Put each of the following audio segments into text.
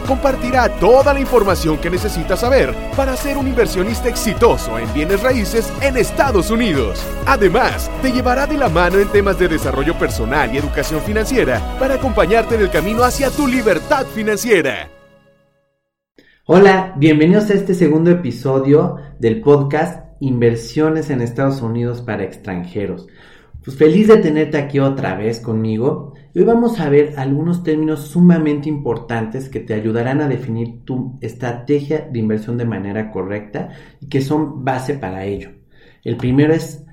compartirá toda la información que necesitas saber para ser un inversionista exitoso en bienes raíces en Estados Unidos. Además, te llevará de la mano en temas de desarrollo personal y educación financiera para acompañarte en el camino hacia tu libertad financiera. Hola, bienvenidos a este segundo episodio del podcast Inversiones en Estados Unidos para extranjeros. Pues feliz de tenerte aquí otra vez conmigo. Hoy vamos a ver algunos términos sumamente importantes que te ayudarán a definir tu estrategia de inversión de manera correcta y que son base para ello. El primero es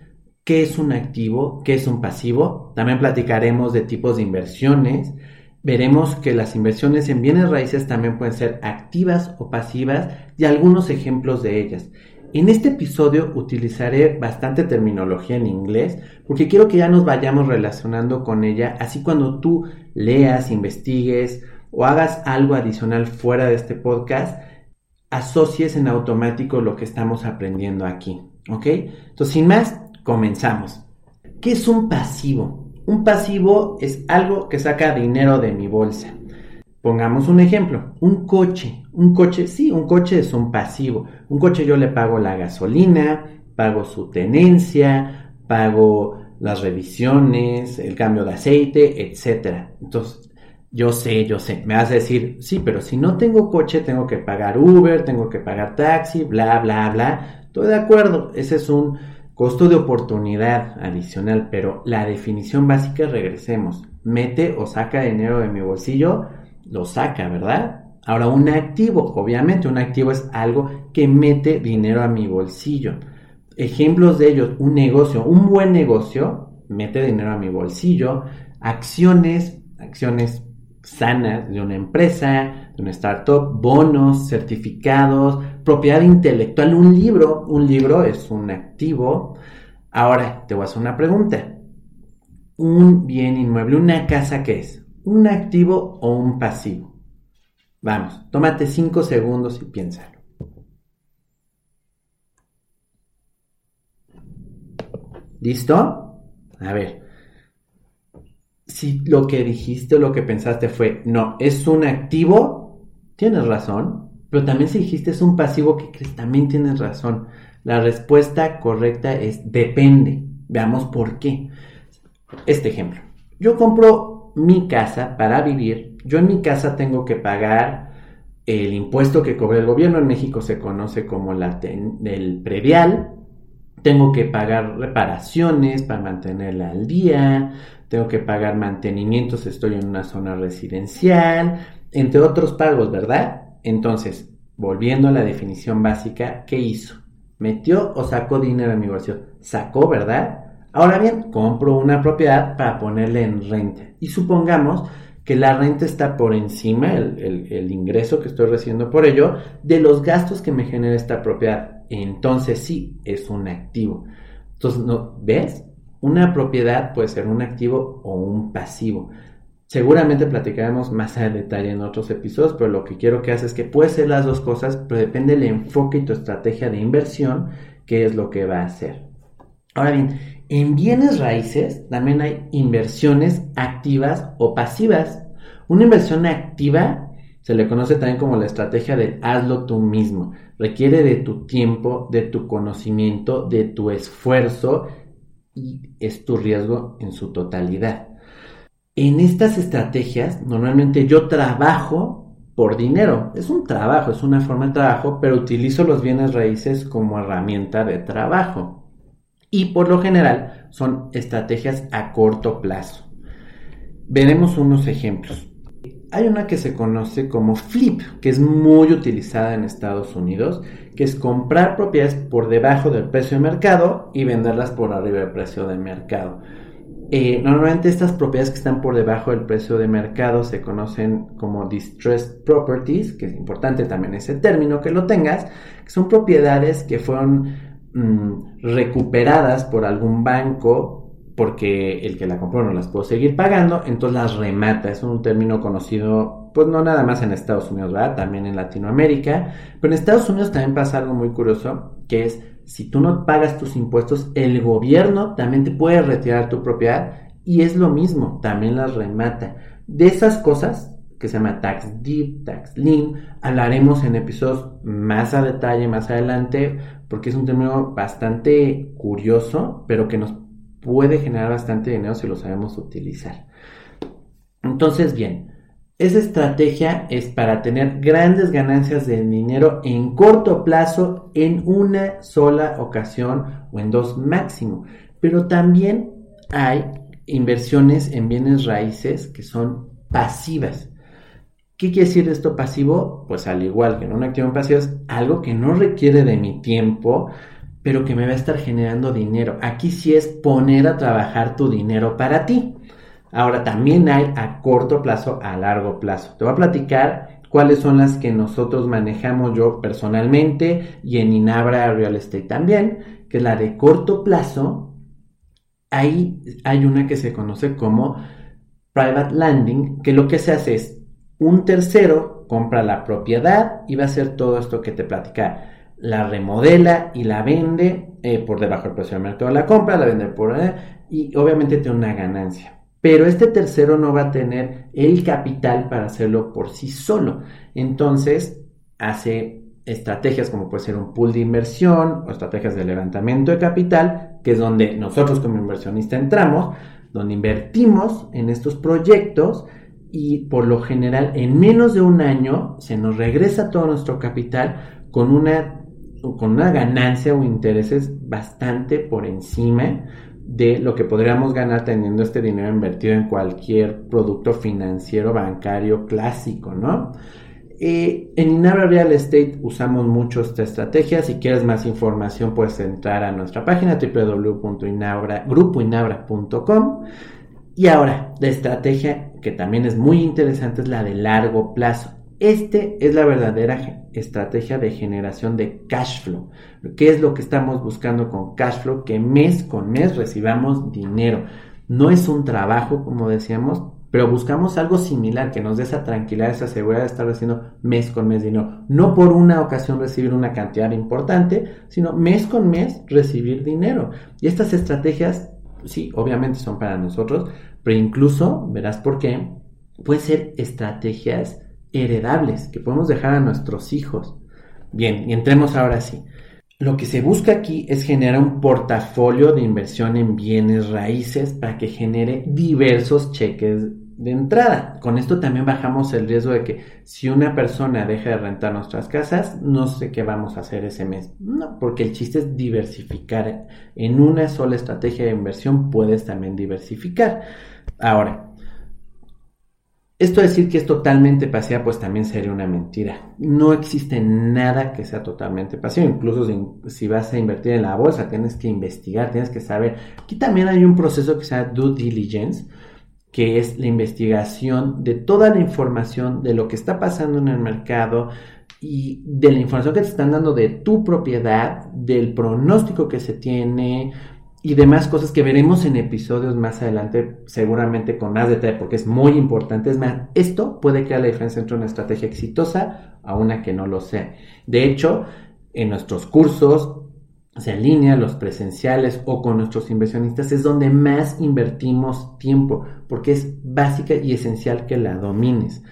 qué es un activo, qué es un pasivo. También platicaremos de tipos de inversiones. Veremos que las inversiones en bienes raíces también pueden ser activas o pasivas y algunos ejemplos de ellas. En este episodio utilizaré bastante terminología en inglés porque quiero que ya nos vayamos relacionando con ella, así cuando tú leas, investigues o hagas algo adicional fuera de este podcast, asocies en automático lo que estamos aprendiendo aquí, ¿ok? Entonces, sin más, comenzamos. ¿Qué es un pasivo? Un pasivo es algo que saca dinero de mi bolsa. Pongamos un ejemplo, un coche. Un coche, sí, un coche es un pasivo. Un coche yo le pago la gasolina, pago su tenencia, pago las revisiones, el cambio de aceite, etc. Entonces, yo sé, yo sé, me vas a decir, sí, pero si no tengo coche, tengo que pagar Uber, tengo que pagar taxi, bla, bla, bla. Estoy de acuerdo, ese es un costo de oportunidad adicional, pero la definición básica, regresemos, mete o saca dinero de mi bolsillo lo saca, ¿verdad? Ahora, un activo, obviamente, un activo es algo que mete dinero a mi bolsillo. Ejemplos de ellos, un negocio, un buen negocio, mete dinero a mi bolsillo. Acciones, acciones sanas de una empresa, de una startup, bonos, certificados, propiedad intelectual, un libro, un libro es un activo. Ahora, te voy a hacer una pregunta. Un bien inmueble, una casa, ¿qué es? Un activo o un pasivo? Vamos, tómate cinco segundos y piénsalo. ¿Listo? A ver. Si lo que dijiste o lo que pensaste fue, no, es un activo, tienes razón. Pero también si dijiste es un pasivo, que crees? También tienes razón. La respuesta correcta es depende. Veamos por qué. Este ejemplo. Yo compro mi casa para vivir, yo en mi casa tengo que pagar el impuesto que cobra el gobierno, en México se conoce como el predial, tengo que pagar reparaciones para mantenerla al día, tengo que pagar mantenimientos, estoy en una zona residencial, entre otros pagos, ¿verdad? Entonces, volviendo a la definición básica, ¿qué hizo? ¿Metió o sacó dinero de mi bolsillo? Sacó, ¿verdad? Ahora bien, compro una propiedad para ponerle en renta. Y supongamos que la renta está por encima, el, ingreso que estoy recibiendo por ello, de los gastos que me genera esta propiedad. Entonces sí, es un activo. Entonces, ¿no? ¿ves? Una propiedad puede ser un activo o un pasivo. Seguramente platicaremos más a detalle en otros episodios, pero lo que quiero que hagas es que puede ser las dos cosas, pero depende del enfoque y tu estrategia de inversión, qué es lo que va a hacer. Ahora bien, en bienes raíces también hay inversiones activas o pasivas. Una inversión activa se le conoce también como la estrategia del hazlo tú mismo. Requiere de tu tiempo, de tu conocimiento, de tu esfuerzo y es tu riesgo en su totalidad. En estas estrategias normalmente yo trabajo por dinero. Es un trabajo, es una forma de trabajo, pero utilizo los bienes raíces como herramienta de trabajo y por lo general son estrategias a corto plazo. Veremos unos ejemplos. Hay una que se conoce como flip, que es muy utilizada en Estados Unidos, que es comprar propiedades por debajo del precio de mercado y venderlas por arriba del precio de mercado. Eh, normalmente estas propiedades que están por debajo del precio de mercado se conocen como distressed properties, que es importante también ese término que lo tengas, son propiedades que fueron Mm, recuperadas por algún banco porque el que la compró no las pudo seguir pagando, entonces las remata. Es un término conocido, pues no nada más en Estados Unidos. También en Latinoamérica. Pero en Estados Unidos también pasa algo muy curioso, que es si tú no pagas tus impuestos, el gobierno también te puede retirar tu propiedad y es lo mismo, también las remata. De esas cosas que se llama Tax Deep, Tax Lien, hablaremos en episodios más a detalle más adelante, porque es un término bastante curioso, pero que nos puede generar bastante dinero si lo sabemos utilizar. Entonces, bien, esa estrategia es para tener grandes ganancias de dinero en corto plazo en una sola ocasión o en dos máximo. Pero también hay inversiones en bienes raíces que son pasivas. ¿Qué quiere decir esto pasivo? Pues al igual que en un activo pasivo es algo que no requiere de mi tiempo, pero que me va a estar generando dinero. Aquí sí es poner a trabajar tu dinero para ti. Ahora, también hay a corto plazo, a largo plazo. Te voy a platicar cuáles son las que nosotros manejamos yo personalmente y en Inabra Real Estate también, que es la de corto plazo. Ahí hay una que se conoce como private landing, que lo que se hace es un tercero compra la propiedad y va a hacer todo esto que te platica. La remodela y la vende eh, por debajo del precio del mercado. La compra, la vende por... Eh, y obviamente tiene una ganancia pero este tercero no va a tener el capital para hacerlo por sí solo. Entonces, hace estrategias como puede ser un pool de inversión o estrategias de levantamiento de capital, que es donde nosotros como inversionista entramos, donde invertimos en estos proyectos y por lo general en menos de un año se nos regresa todo nuestro capital con una, con una ganancia o intereses bastante por encima de lo que podríamos ganar teniendo este dinero invertido en cualquier producto financiero bancario clásico, ¿no? Eh, en Inabra Real Estate usamos mucho esta estrategia. Si quieres más información, puedes entrar a nuestra página www.grupoinabra.com. Y ahora, la estrategia que también es muy interesante es la de largo plazo. Este es la verdadera estrategia de generación de cash flow. ¿Qué es lo que estamos buscando con cash flow? Que mes con mes recibamos dinero. No es un trabajo, como decíamos, pero buscamos algo similar que nos dé esa tranquilidad, esa seguridad de estar recibiendo mes con mes dinero. No por una ocasión recibir una cantidad importante, sino mes con mes recibir dinero. Y estas estrategias, sí, obviamente son para nosotros, pero incluso, verás por qué, pueden ser estrategias heredables que podemos dejar a nuestros hijos. Bien, y entremos ahora sí. Lo que se busca aquí es generar un portafolio de inversión en bienes raíces para que genere diversos cheques de entrada. Con esto también bajamos el riesgo de que si una persona deja de rentar nuestras casas, no sé qué vamos a hacer ese mes. No, porque el chiste es diversificar. En una sola estrategia de inversión puedes también diversificar. Ahora, esto decir que es totalmente pasiva, pues también sería una mentira. No existe nada que sea totalmente pasivo. Incluso si, vas a invertir en la bolsa, tienes que investigar, tienes que saber. Aquí también hay un proceso que se llama due diligence, que es la investigación de toda la información de lo que está pasando en el mercado y de la información que te están dando de tu propiedad, del pronóstico que se tiene, y demás cosas que veremos en episodios más adelante, seguramente con más detalle, porque es muy importante. Es más, esto puede crear la diferencia entre una estrategia exitosa a una que no lo sea. De hecho, en nuestros cursos, sea línea, los presenciales o con nuestros inversionistas, es donde más invertimos tiempo, porque es básica y esencial que la domines.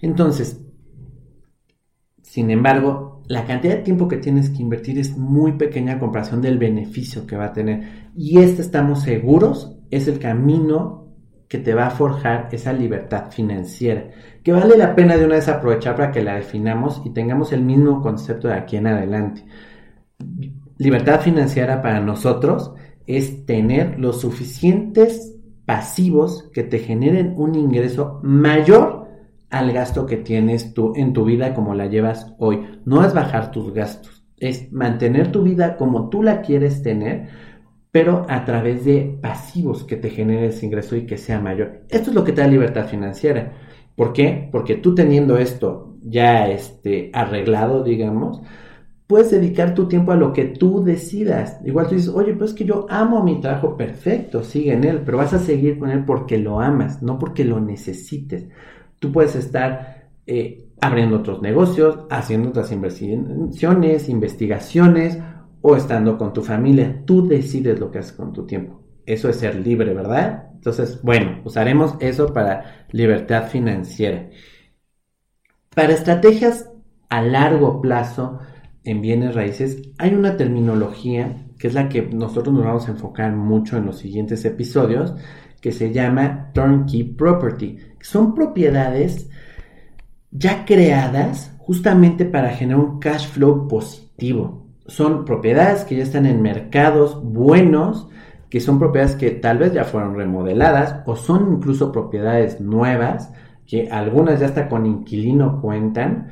Entonces, sin embargo, la cantidad de tiempo que tienes que invertir es muy pequeña a comparación del beneficio que va a tener. Y este estamos seguros es el camino que te va a forjar esa libertad financiera, que vale la pena de una vez aprovechar para que la definamos y tengamos el mismo concepto de aquí en adelante. Libertad financiera para nosotros es tener los suficientes pasivos que te generen un ingreso mayor al gasto que tienes tú en tu vida como la llevas hoy. No es bajar tus gastos, es mantener tu vida como tú la quieres tener, pero a través de pasivos que te genere ese ingreso y que sea mayor. Esto es lo que te da libertad financiera. ¿Por qué? Porque tú teniendo esto ya este, arreglado, digamos, puedes dedicar tu tiempo a lo que tú decidas. Igual tú dices, oye, pues es que yo amo mi trabajo, perfecto, sigue en él, pero vas a seguir con él porque lo amas, no porque lo necesites. Tú puedes estar eh, abriendo otros negocios, haciendo otras inversiones, investigaciones o estando con tu familia. Tú decides lo que haces con tu tiempo. Eso es ser libre, ¿verdad? Entonces, bueno, usaremos eso para libertad financiera. Para estrategias a largo plazo, en bienes raíces, hay una terminología que es la que nosotros nos vamos a enfocar mucho en los siguientes episodios, que se llama turnkey property. Son propiedades ya creadas justamente para generar un cash flow positivo. Son propiedades que ya están en mercados buenos, que son propiedades que tal vez ya fueron remodeladas o son incluso propiedades nuevas, que algunas ya hasta con inquilino cuentan,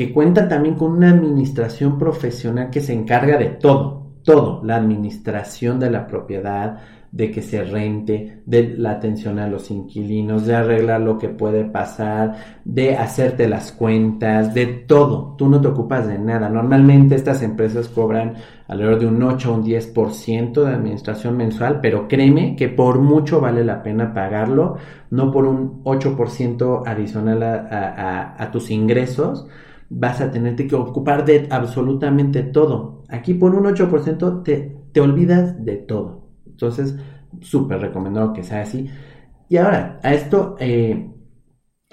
que cuenta también con una administración profesional que se encarga de todo, todo, la administración de la propiedad, de que se rente, de la atención a los inquilinos, de arreglar lo que puede pasar, de hacerte las cuentas, de todo. Tú no te ocupas de nada. Normalmente estas empresas cobran alrededor de un 8 o un 10% de administración mensual, pero créeme que por mucho vale la pena pagarlo, no por un 8% adicional a tus ingresos vas a tenerte que ocupar de absolutamente todo. Aquí por un 8% te, te olvidas de todo. Entonces, súper recomendado que sea así. Y ahora, a esto, eh,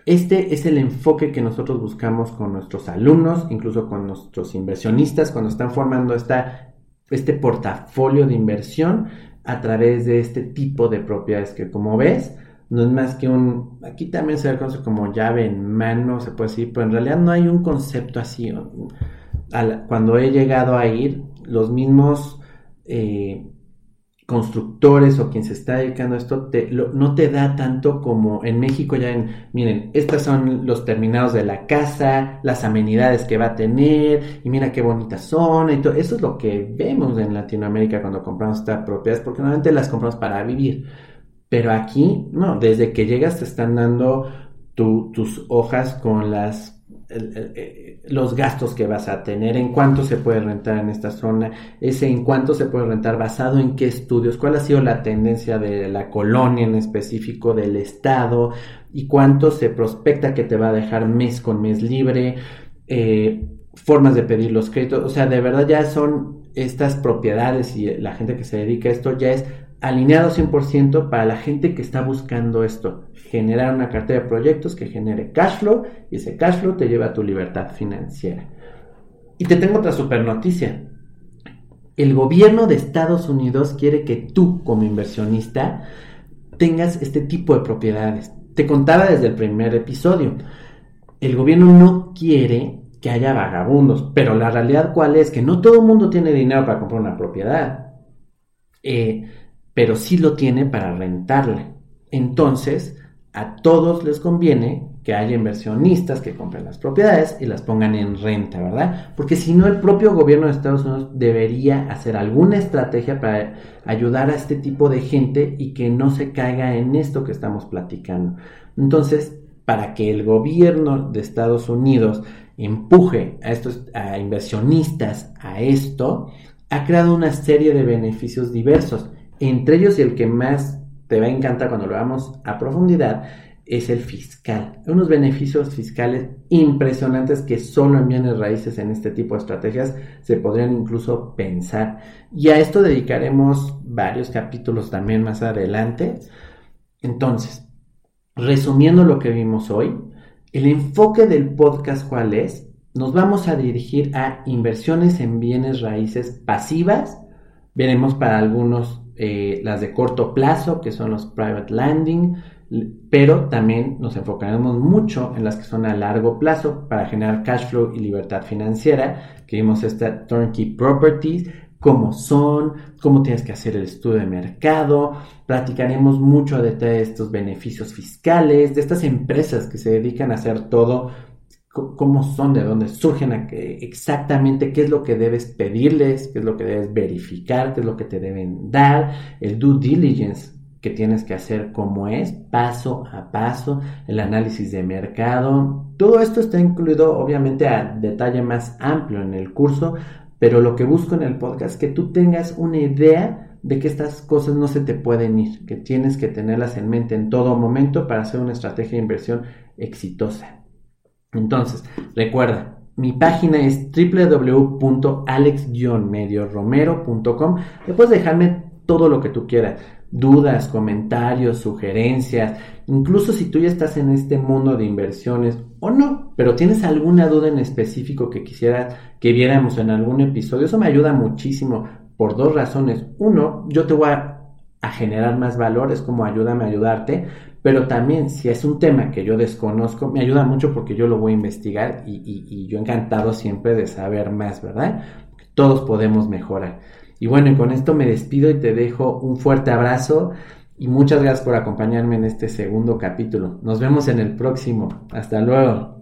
este es el enfoque que nosotros buscamos con nuestros alumnos, incluso con nuestros inversionistas, cuando están formando esta, este portafolio de inversión a través de este tipo de propiedades que, como ves, no es más que un, aquí también se ve como llave en mano, se puede decir, pero en realidad no hay un concepto así. cuando he llegado a ir, los mismos eh, constructores o quien se está dedicando a esto no te da tanto como en México ya en, miren, estos son los terminados de la casa, las amenidades que va a tener y mira qué bonitas son y todo. Eso es lo que vemos en Latinoamérica cuando compramos estas propiedades porque normalmente las compramos para vivir pero aquí, no, desde que llegas te están dando tus hojas con eh, los gastos que vas a tener, en cuánto se puede rentar en esta zona, ese en cuánto se puede rentar basado en qué estudios, cuál ha sido la tendencia de la colonia en específico, del estado, y cuánto se prospecta que te va a dejar mes con mes libre, eh, formas de pedir los créditos, o sea, de verdad ya son estas propiedades y la gente que se dedica a esto ya es alineado 100% para la gente que está buscando esto, generar una cartera de proyectos que genere cash flow y ese cash flow te lleva a tu libertad financiera. Y te tengo otra super noticia. El gobierno de Estados Unidos quiere que tú como inversionista tengas este tipo de propiedades. Te contaba desde el primer episodio. El gobierno no quiere que haya vagabundos, pero la realidad cuál es que no todo el mundo tiene dinero para comprar una propiedad. Eh, pero sí lo tiene para rentarle. Entonces, a todos les conviene que haya inversionistas que compren las propiedades y las pongan en renta, ¿verdad? Porque si no, el propio gobierno de Estados Unidos debería hacer alguna estrategia para ayudar a este tipo de gente y que no se caiga en esto que estamos platicando. Entonces, para que el gobierno de Estados Unidos empuje a estos a inversionistas a esto, ha creado una serie de beneficios diversos entre ellos el que más te va a encantar cuando lo veamos a profundidad es el fiscal. Unos beneficios fiscales impresionantes que solo en bienes raíces en este tipo de estrategias se podrían incluso pensar. Y a esto dedicaremos varios capítulos también más adelante. Entonces, resumiendo lo que vimos hoy, el enfoque del podcast cuál es? Nos vamos a dirigir a inversiones en bienes raíces pasivas. Veremos para algunos eh, las de corto plazo, que son los private landing, pero también nos enfocaremos mucho en las que son a largo plazo para generar cash flow y libertad financiera, que vimos esta turnkey properties, cómo son, cómo tienes que hacer el estudio de mercado, platicaremos mucho de estos beneficios fiscales, de estas empresas que se dedican a hacer todo cómo son, de dónde surgen, exactamente qué es lo que debes pedirles, qué es lo que debes verificar, qué es lo que te deben dar, el due diligence que tienes que hacer cómo es, paso a paso, el análisis de mercado. Todo esto está incluido obviamente a detalle más amplio en el curso, pero lo que busco en el podcast es que tú tengas una idea de que estas cosas no se te pueden ir, que tienes que tenerlas en mente en todo momento para hacer una estrategia de inversión exitosa. Entonces, recuerda, mi página es www.alex-medioromero.com. Le puedes dejarme todo lo que tú quieras. Dudas, comentarios, sugerencias. Incluso si tú ya estás en este mundo de inversiones o no, pero tienes alguna duda en específico que quisieras que viéramos en algún episodio, eso me ayuda muchísimo por dos razones. Uno, yo te voy a, generar más valor, es como ayúdame a ayudarte, pero también si es un tema que yo desconozco, me ayuda mucho porque yo lo voy a investigar y, y yo encantado siempre de saber más, ¿verdad? Todos podemos mejorar. Y bueno, y con esto me despido y te dejo un fuerte abrazo y muchas gracias por acompañarme en este segundo capítulo. Nos vemos en el próximo. Hasta luego.